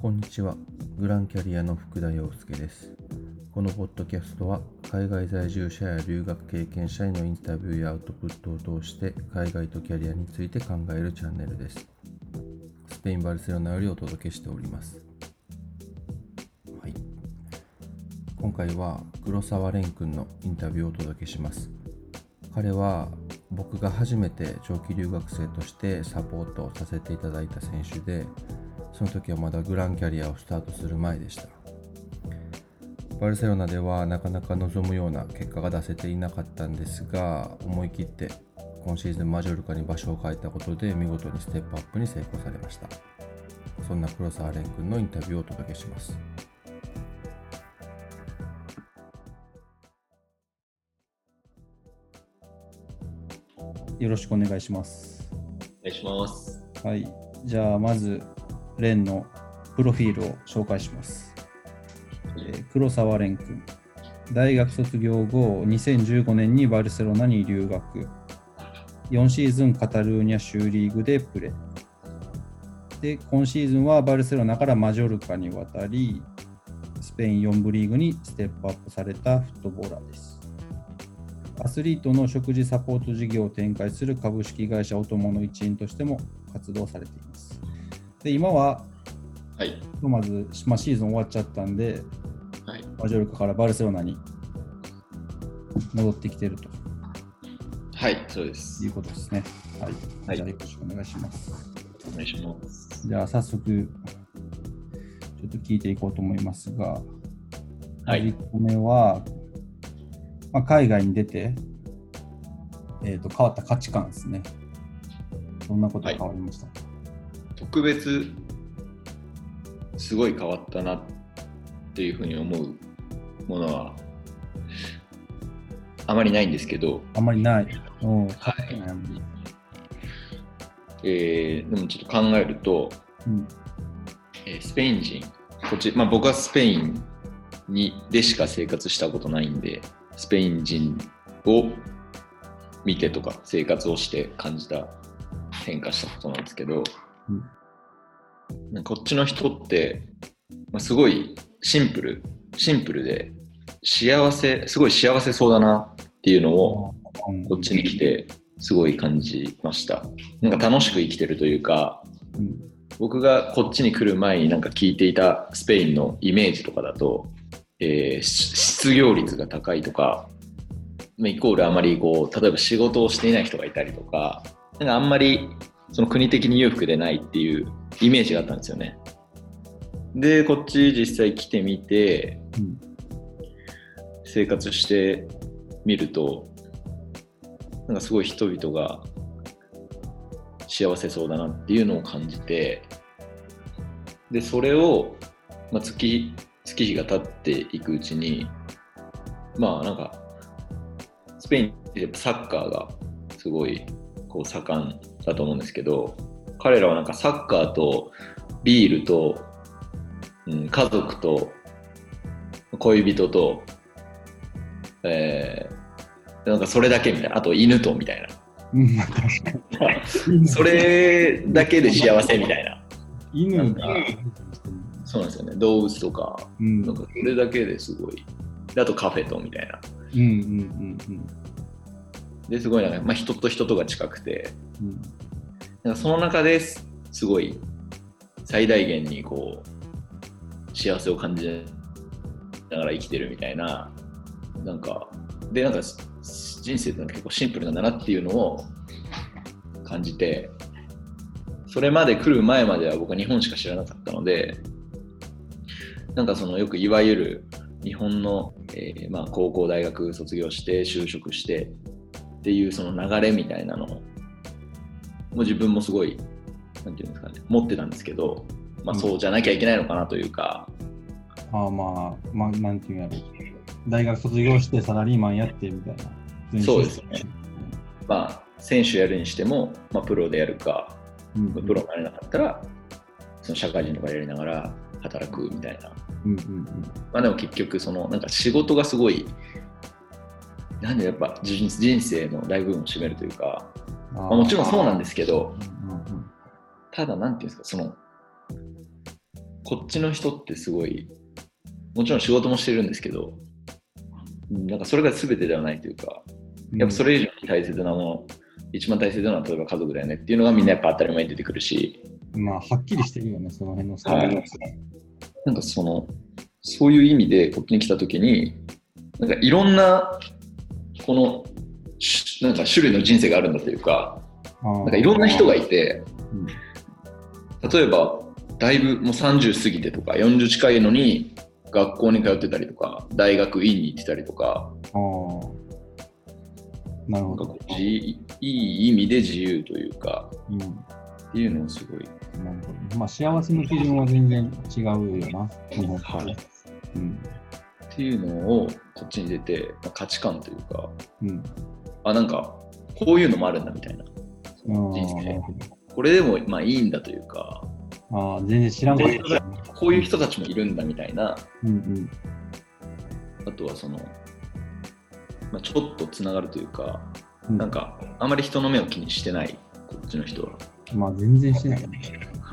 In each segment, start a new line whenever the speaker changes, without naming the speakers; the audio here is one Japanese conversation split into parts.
こんにちは。グランキャリアの福田洋介です。このポッドキャストは、海外在住者や留学経験者へのインタビューやアウトプットを通して、海外とキャリアについて考えるチャンネルです。スペイン・バルセロナよりお届けしております。はい。今回は、黒沢蓮くんのインタビューをお届けします。彼は、僕が初めて長期留学生としてサポートさせていただいた選手で、その時はまだグランキャリアをスタートする前でした。バルセロナではなかなか望むような結果が出せていなかったんですが、思い切って今シーズンマジョルカに場所を変えたことで見事にステップアップに成功されました。そんな黒沢蓮君のインタビューをお届けします。
よろしくお願いします。
お願いします。
はい。じゃあ、まず、レンのプロフィールを紹介します。えー黒沢蓮君。大学卒業後、2015年にバルセロナに留学。4シーズンカタルーニャ州リーグでプレー。で、今シーズンはバルセロナからマジョルカに渡り、スペイン4部リーグにステップアップされたフットボーラーです。アスリートの食事サポート事業を展開する株式会社オトモの一員としても活動されています。で、今は、
はい。
まず、まあ、シーズン終わっちゃったんで、
はい。
マジョルカからバルセロナに戻ってきてると
はい、そうです
い。うことですね。はい。
はい
じゃあ、よろしくお願いします。
お願いします。
じゃあ、早速、ちょっと聞いていこうと思いますが、
はい。
1個目は、まあ、海外に出て、えー、と変わった価値観ですね。どんなことが変わりましたか、
特別、すごい変わったなっていうふうに思うものは、あまりないんですけど、
あんまりない。
はい。えーでもちょっと考えると、
うん。
えースペイン人、こっち、まあ、僕はスペインにでしか生活したことないんで、スペイン人を見てとか生活をして感じた変化したことなんですけど、
うん。
こっちの人って、まあ、すごいシンプル、シンプルで幸せ、すごい幸せそうだなっていうのを
うん。
こっちに来てすごい感じました。なんか楽しく生きてるというか、
うん。
僕がこっちに来る前になんか聞いていたスペインのイメージとかだと、えーし失業率が高いとか、まあイコールあまりこう、例えば仕事をしていない人がいたりとか、なんかあんまりその国的に裕福でないっていうイメージがあったんですよね。で、こっち実際来てみて、
うん
生活してみると、なんかすごい人々が幸せそうだなっていうのを感じて、で、それを、まあ、月、月日が経っていくうちに、まあなんか、スペインってサッカーがすごいこう盛んだと思うんですけど、彼らはなんかサッカーとビールと、うん、家族と恋人と、えー、なんかそれだけみたいな、あと犬とみたいな。
うん確かに
それだけで幸せみたいな。
犬が、
そうなんですよね。動物とか、
うん、
なんかそれだけですごい。であとカフェとみたいな。
うんうんうん
で、すごいなんか、まあ、人と人とが近くて、
うん。
なんかその中ですすごい最大限にこう、幸せを感じながら生きてるみたいな、なんか、で、なんか人生って結構シンプルなんだなっていうのを感じて、それまで来る前までは僕は日本しか知らなかったので、なんかそのよくいわゆる日本の、えーまあ、高校大学卒業して就職してっていうその流れみたいなのをもう自分もすごいなんていうんですかね持ってたんですけど、まあ、
うん。
そうじゃなきゃいけないのかなというか、
ああまあ、まあ、なんていうんやろ大学卒業してサラリーマンやってみたいな。
そうですね。まあ、選手やるにしても、まあ、プロでやるか、
うん、
プロになれなかったらその社会人とかやりながら働くみたいな。
うんうんうん。
まあでも結局そのなんか仕事がすごいなんでやっぱ人人生の大部分を占めるというか、
あ
まあ、もちろんそうなんですけど
うんうんうん。
ただなんていうんですかそのこっちの人ってすごい、もちろん仕事もしてるんですけど、うんなんかそれが全てではないというか、やっぱそれ以上に大切なもの、一番大切なのは例えば家族だよねっていうのがみんなやっぱ当たり前に出てくるし、
まあ、はっきりしてるよね、その辺の差
は。い。なんかその、そういう意味でこっちに来たときに、なんかいろんな、この、しなんか種類の人生があるんだというか、なんかいろんな人がいて、
うん。
例えば、だいぶもう30過ぎてとか、40近いのに、学校に通ってたりとか、大学院に行ってたりとか、
なるほど。
いい意味で自由というか、
うん。
っていうのをすごい、
なるほど。まあ、幸せの基準は全然違うよな、日本と
はい。
うん。
っていうのをこっちに出て、まあ価値観というか、
うん。
あ、なんか、こういうのもあるんだみたいな。人生これでもまあいいんだというか、
ど。ああ、全然知らんかった。
こういう人たちもいるんだみたいな、
うんうん。
あとはその、まあ、ちょっとつながるというか、
うん
なんか、あまり人の目を気にしてない、こっちの人は。
まあ、全然してないね。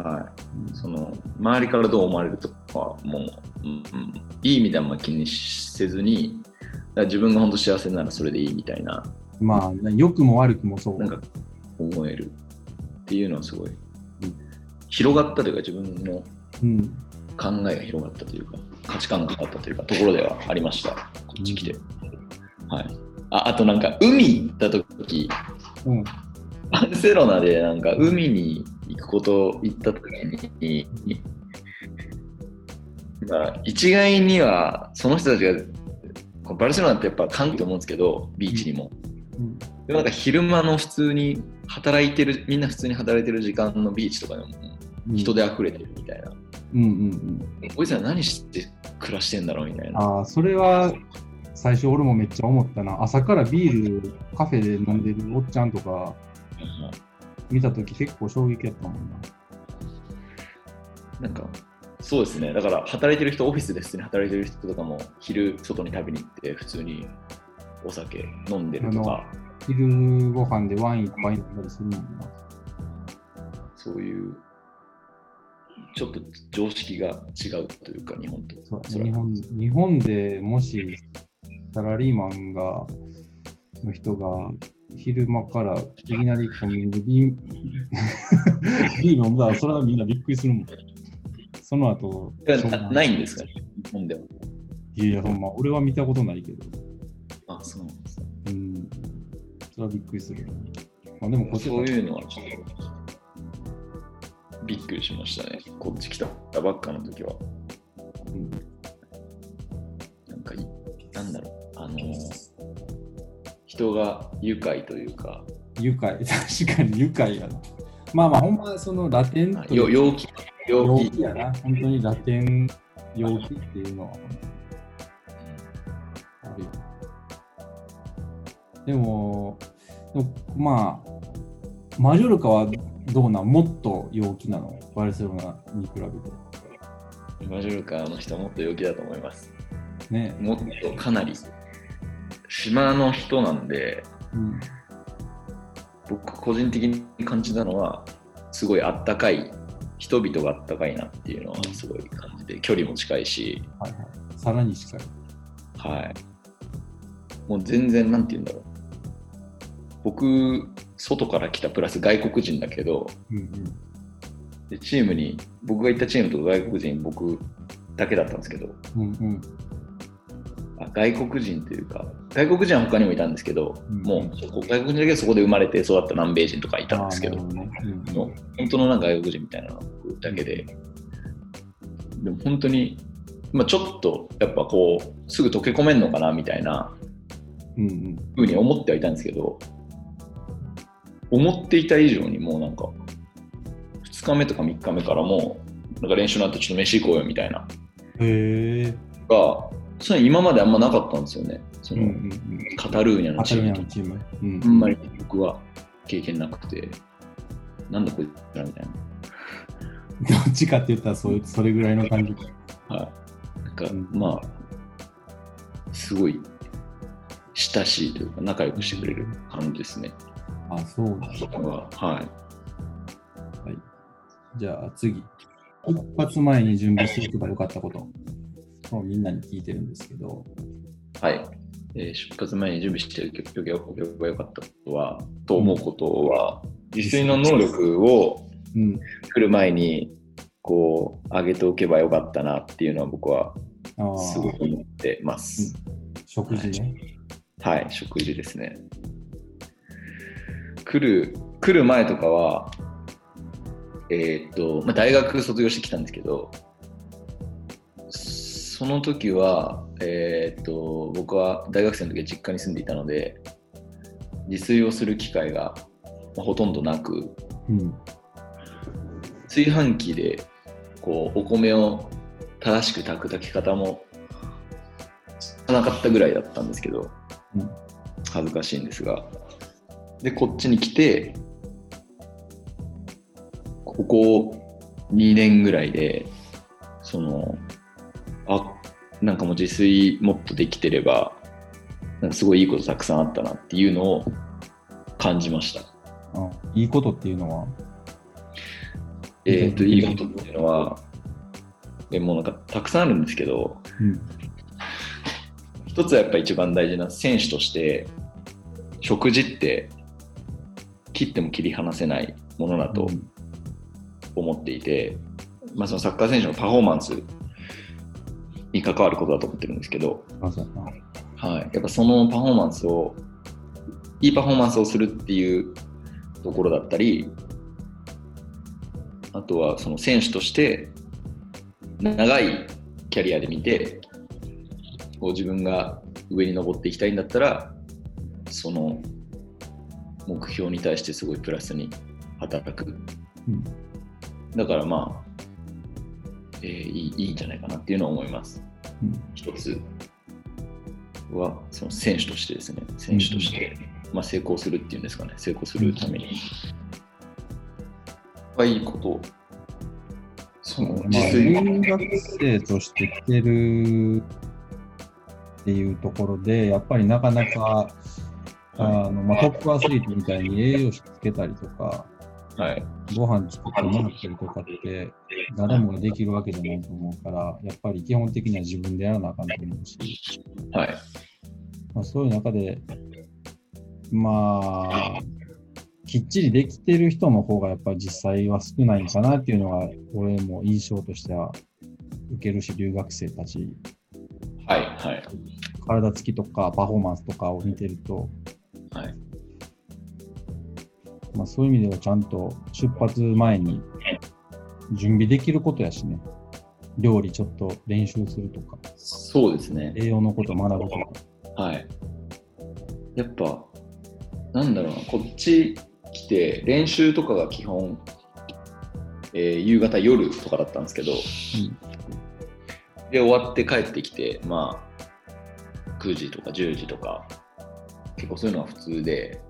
はい。その、周りからどう思われるとかは、もう、うんうん、いい意味であんま気にせずに、自分が本当幸せならそれでいいみたいな、
まあ、良くも悪くもそう。
なんか思えるっていうのはすごい、広がったというか、自分の
うん。
考えが広がったというか、価値観が変わったというか、ところではありました、こっち来て。はい。ああとなんか、海行った時
うん。
バルセロナでなんか海に行くこと行った時に、まあ、一概にはその人たちがバルセロナってやっぱ環境と思うんですけどビーチにも、
うん。
でもなんか昼間の普通に働いてるみんな普通に働いてる時間のビーチとかでも
うん
人で溢れてるみたいな、
うんうんうん。
こいつら何して暮らしてんだろうみたいな。
ああ、それは最初俺もめっちゃ思ったな。朝からビール、カフェで飲んでるおっちゃんとか見たとき結構衝撃やったもんな。
なんかそうですね。だから働いてる人オフィスで普通に働いてる人とかも昼外に食べに行って普通にお酒飲んでるとか。
昼ご飯でワインいっぱい飲んだりするもんな。
そういうちょっと常識が違うというか日本と。
日本日本でもしサラリーマンがの人が昼間からいきなりコンビニでビー それはみんなびっくりするもん。その後、
なないんですか？ね日本ではい
やほんま、俺は見たことないけど。
あそうなんですね
うん。それはびっくりする。まあ、でもこっち
そういうのはちょっとびっくりしましたねこっち来たばっかの時は
うん
人が愉快というか。
愉快、確かに愉快やな。まあまあ、ほんま、そのラテンという
よ陽気。陽
陽
気
気やな。本当にラテン陽気っていうのは。あるよ。でも、でもまあ、マジョルカはどうなん？もっと陽気なの？バルセロナに比べて。
マジョルカの人はもっと陽気だと思います。
ね。
もっとかなり島の人なんで
うん。
僕個人的に感じたのはすごいあったかい人々があったかいなっていうのはすごい感じて距離も近いし
はいはい。さらに近い。
はいもう全然なんて言うんだろう僕外から来たプラス外国人だけど
うんうん。
でチームに僕が行ったチームと外国人僕だけだったんですけど
うんうん。
あ外国人というか外国人は他にもいたんですけど、
うん。
もう外国人だけどそこで生まれて育った南米人とかいたんですけど
うん。
の本当のなんか外国人みたいなのだけで、でも本当に、まあ、ちょっとやっぱこうすぐ溶け込めんのかなみたいな
うんうん。
ふうに思ってはいたんですけど思っていた以上にもうなんか2日目とか3日目からもうなんか練習になってちょっと飯行こうよみたいな。
へえ。
がそういうの今まであんまなかったんですよねその、
うんうんうん。
カタルーニャのチームと
ーム。うん
あんまり僕は経験なくてなんだこいつらみたいな
どっちかって言ったらそれそれぐらいの感じ。
はい。なんか、
うん
まあ、すごい親しいというか、仲良くしてくれる感じですね。
あ、そうだ。
そこは、はい。
じゃあ次。出発前に準備しておけばよかったことをみんなに聞いてるんですけど、
はい。えー出発前に準備しておけばよかったことは、と思うことは、自炊の能力を
うん、
来る前に、こう、上げておけばよかったなっていうのは僕は
あ
すご
あ
く思ってます。
食事ね。
はい、食事ですね。来る、来る前とかは、えーっと、まあ、大学卒業してきたんですけど、その時は、えーっと、僕は大学生の時は実家に住んでいたので、自炊をする機会がまあほとんどなく、
うん、
炊飯器でこうお米を正しく炊く炊き方も知らなかったぐらいだったんですけど、
うん。
恥ずかしいんですがでこっちに来てここ2年ぐらいでそのあなんかもう自炊もっとできてればなんかすごいいいことたくさんあったなっていうのを感じました。
あいいことっていうのは、
えっ、と、いいことっていうのは、でもうなんかたくさんあるんですけど、
うん、
一つはやっぱ一番大事な選手として、食事って切っても切り離せないものだと
うん。
思っていて、まあ、そのサッカー選手のパフォーマンスに関わることだと思ってるんですけど、はい、やっぱそのパフォーマンスを、いいパフォーマンスをするっていうところだったり、あとはその選手として長いキャリアで見て、こう自分が上に登っていきたいんだったら、その目標に対してすごいプラスに働く。
うん。
だからまあ、えーいいいいんじゃないかなっていうのは思います。
うん。
一つはその選手としてですね、選手として、まあ、成功するっていうんですかね、成功するために、はいいこと、その
まあ、
自炊、
留学生として来てるっていうところで、やっぱりなかなか、あのまあ、トップアスリートみたいに栄養士つけたりとか、
はい、
ご飯作ってもらったりとかって、誰もができるわけじゃないと思うから、やっぱり基本的には自分でやらなあかんと思うし、
はい、
まあ、そういう中で、まあ、きっちりできてる人の方がやっぱり実際は少ないのかなっていうのが、俺も印象としては受けるし、留学生たち、
はい、はい、
体つきとかパフォーマンスとかを見てると、
はい、
まあ、そういう意味ではちゃんと出発前に準備できることやしね、料理ちょっと練習するとか、
そうですね、
栄養のこと学ぶとか。
はい。やっぱ、なんだろうな、こっち来て、練習とかが基本、えー夕方、夜とかだったんですけど、で、終わって帰ってきて、まあ、9時とか10時とか、結構そういうのは普通で、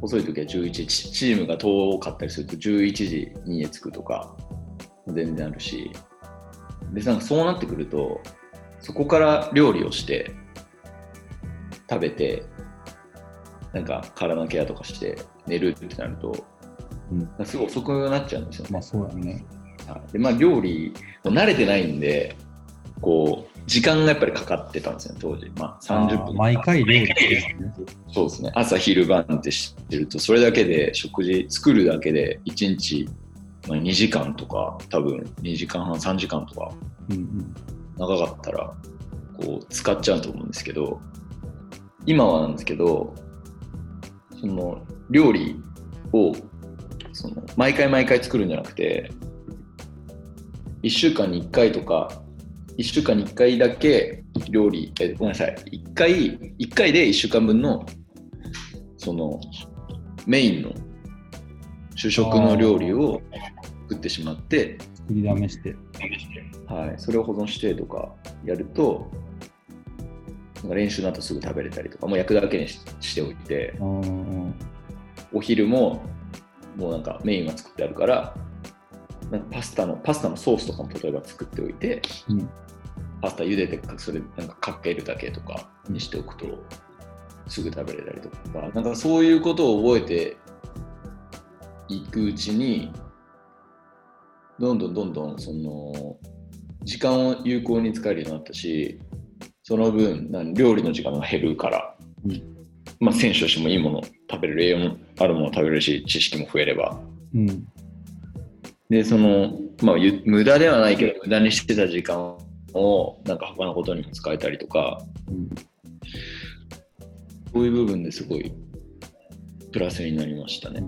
遅い時は11時、チチームが遠かったりすると11時に家着くとか、全然あるし、で、なんかそうなってくると、そこから料理をして、食べて、なんか体のケアとかして寝るってなると、
うん
すごい遅くなっちゃうんですよね。
まあそうやね。
はいでまあ、料理も慣れてないんでこう時間がやっぱりかかってたんですよね当時、まあ、30分。
毎回料理してるね。
そうですね。朝昼晩って知ってるとそれだけで食事作るだけで1日、まあ、2時間とか多分2時間半3時間とか
うんうん。
長かったらこう使っちゃうと思うんですけど今はなんですけどその料理をその毎回毎回作るんじゃなくて1週間に1回とか1週間に1回だけ料理えごめんなさい。1回1回で1週間分のそのメインの主食の料理を作ってしまって
作りだめして。
はい、それを保存してとかやると、なんか練習の後すぐ食べれたりとか、もう焼くだけにししておいて、お昼ももうなんかメインは作ってあるから、パスタのパスタのソースとかも例えば作っておいて、
うん。
パスタ茹でてそれなんかかけるだけとかにしておくと、すぐ食べれたりとか、なんかそういうことを覚えていくうちに、どんどんどんどんその時間を有効に使えるようになったしその分何料理の時間が減るから、
うん。
まあ、選手としてもいいもの食べれる栄養もあるもの食べれるし知識も増えれば。
うん。
でその、まあ、ゆ無駄ではないけど無駄にしてた時間をなんか他のことにも使えたりとか。
うん。
そういう部分ですごいプラスになりましたね。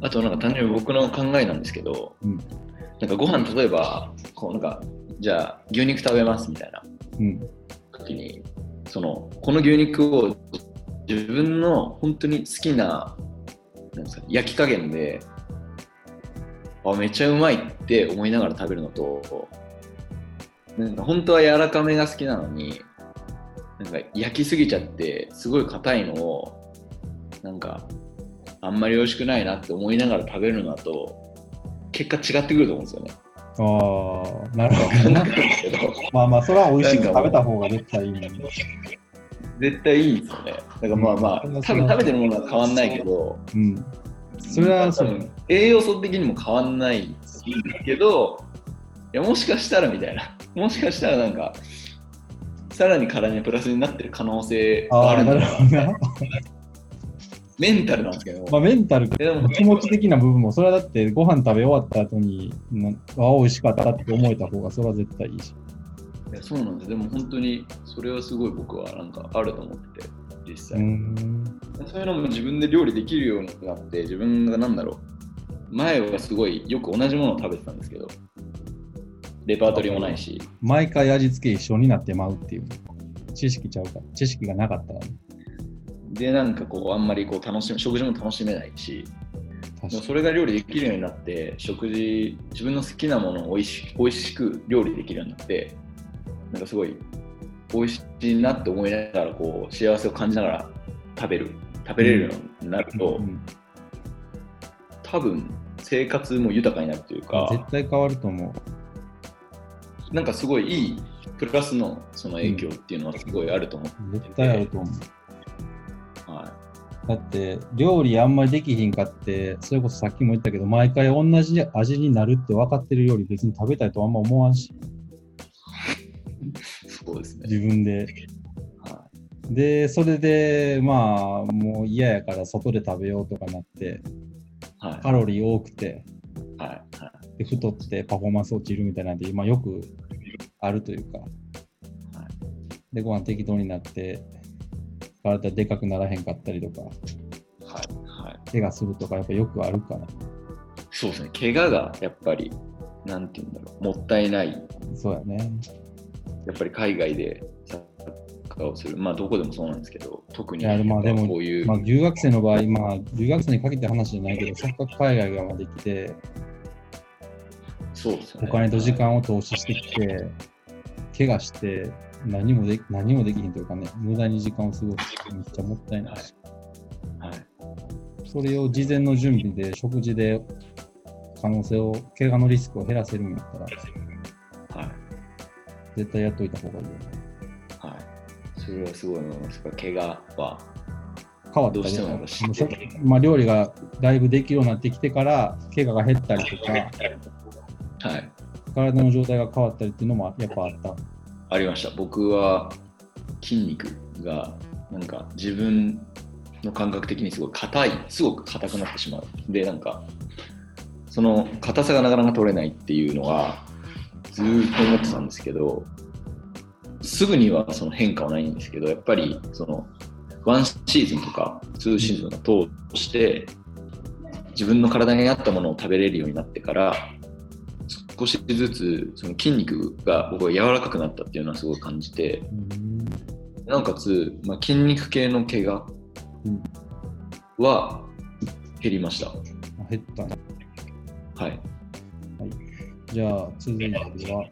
あとなんか単純に僕の考えなんですけど、
うん。
なんかご飯例えばこうなんかじゃあ牛肉食べますみたいな。
うん。
時にそのこの牛肉を自分の本当に好きななんですか焼き加減であめっちゃうまいって思いながら食べるのとなんか本当は柔らかめが好きなのになんか焼きすぎちゃってすごい硬いのをなんかあんまり美味しくないなって思いながら食べるのだと結果違ってくると思うんですよね。
ああ、なるほどな。まあまあ、それは美味しく食べた方が絶対いいのに。
絶対いいですよね。だからまあまあ、
うん
多分食べてるものは変わんないけど、
うん。それはそう
多分栄養素的にも変わんないけど、いやもしかしたらみたいな、もしかしたらなんか、さらに体にプラスになってる可能性が
あ
るんだ
なるほどな。
メンタルなんですけど、
まあ、メンタル、
でも
気持ち的な部分も、それはだってご飯食べ終わった後に、なあ、美味しかったって思えた方が、それは絶対いいし。
いやそうなんです。でも本当にそれはすごい僕はなんかあると思ってて、実
う
際。
ん。
そういうのも自分で料理できるようになって、自分がなんだろう、前はすごいよく同じものを食べてたんですけど、レパートリーもないし、
毎回味付け一緒になってまうっていう。知識ちゃうか。知識がなかったらね。
で、なんかこう、あんまりこう楽しめ、食事も楽しめないし、それが料理できるようになって、食事、自分の好きなものをおいし美味しく料理できるようになって、なんかすごい美味しいなって思いながら、こう、幸せを感じながら食べる、食べれるようになると、
うん
多分生活も豊かになるというか、
絶対変わると思う。
なんかすごいいいプラスのその影響っていうのはすごいあると思う。
絶対あると思う。
は
だって、料理あんまりできひんかって、それこそさっきも言ったけど、毎回同じ味になるって分かってる料理別に食べたいとあんま思わんし、
い、そうですね。
自分で。
は
で、それで、まあ、もう嫌やから外で食べようとかなって、
い、はい、
カロリー多くて、
はい、はい。
で太ってパフォーマンス落ちるみたいなんで、まあ、よくあるというか、で、ご飯適当になって、体でかくならへんかったりとか、
はい、はい。
怪我するとか、やっぱよくあるから、
そうですね。怪我がやっぱり、なんていうんだろう、もったいない。
そうやね。
やっぱり海外でサッカーをする、まあどこでもそうなんですけど、特に
いやまあでも
こういう、
まあ、留学生の場合、まあ、留学生にかけて話じゃないけど、せっかく海外ができて、
そうですよね。
お金と時間を投資してきて、怪我して、何もで何もできひんというかね、無駄に時間を過ごしてめっちゃもったいないし、
はい。
それを事前の準備で、食事で可能性を、怪我のリスクを減らせるんやったら、
はい。
絶対やっといた方がいいよね。
はい。それはすごい思います。怪我は、
変わったり
どうしてもやっぱ知って
もうしょまあ、料理がだいぶできるようになってきてから、怪我が減ったりとか、
はい。
体の状態が変わったりっていうのもやっぱあった。
ありました。僕は筋肉がなんか自分の感覚的にすごい硬い、すごく硬くなってしまう。で、なんか、その硬さがなかなか取れないっていうのはずーっと思ってたんですけど、すぐにはその変化はないんですけど、やっぱりその1シーズンとか2シーズンを通して自分の体に合ったものを食べれるようになってから、少しずつその筋肉が僕は柔らかくなったっていうのはすごい感じて、なおかつ、まあ、筋肉系の怪我
うん
は減りました。
あ減ったね。
はい。
じゃあ、続いては、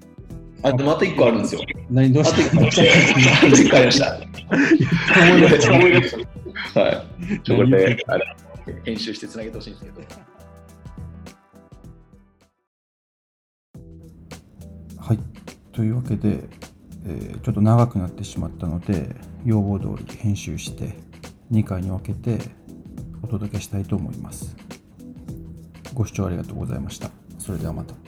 あとまた一個あるんですよ。
何どうした？
と一個ありま
した。
思い出したはい。ちょこれであれ編集してつなげてほしいんですけど。
はい。というわけで、えーちょっと長くなってしまったので、要望通り編集して2回に分けてお届けしたいと思います。
ご視聴ありがとうございました。それではまた。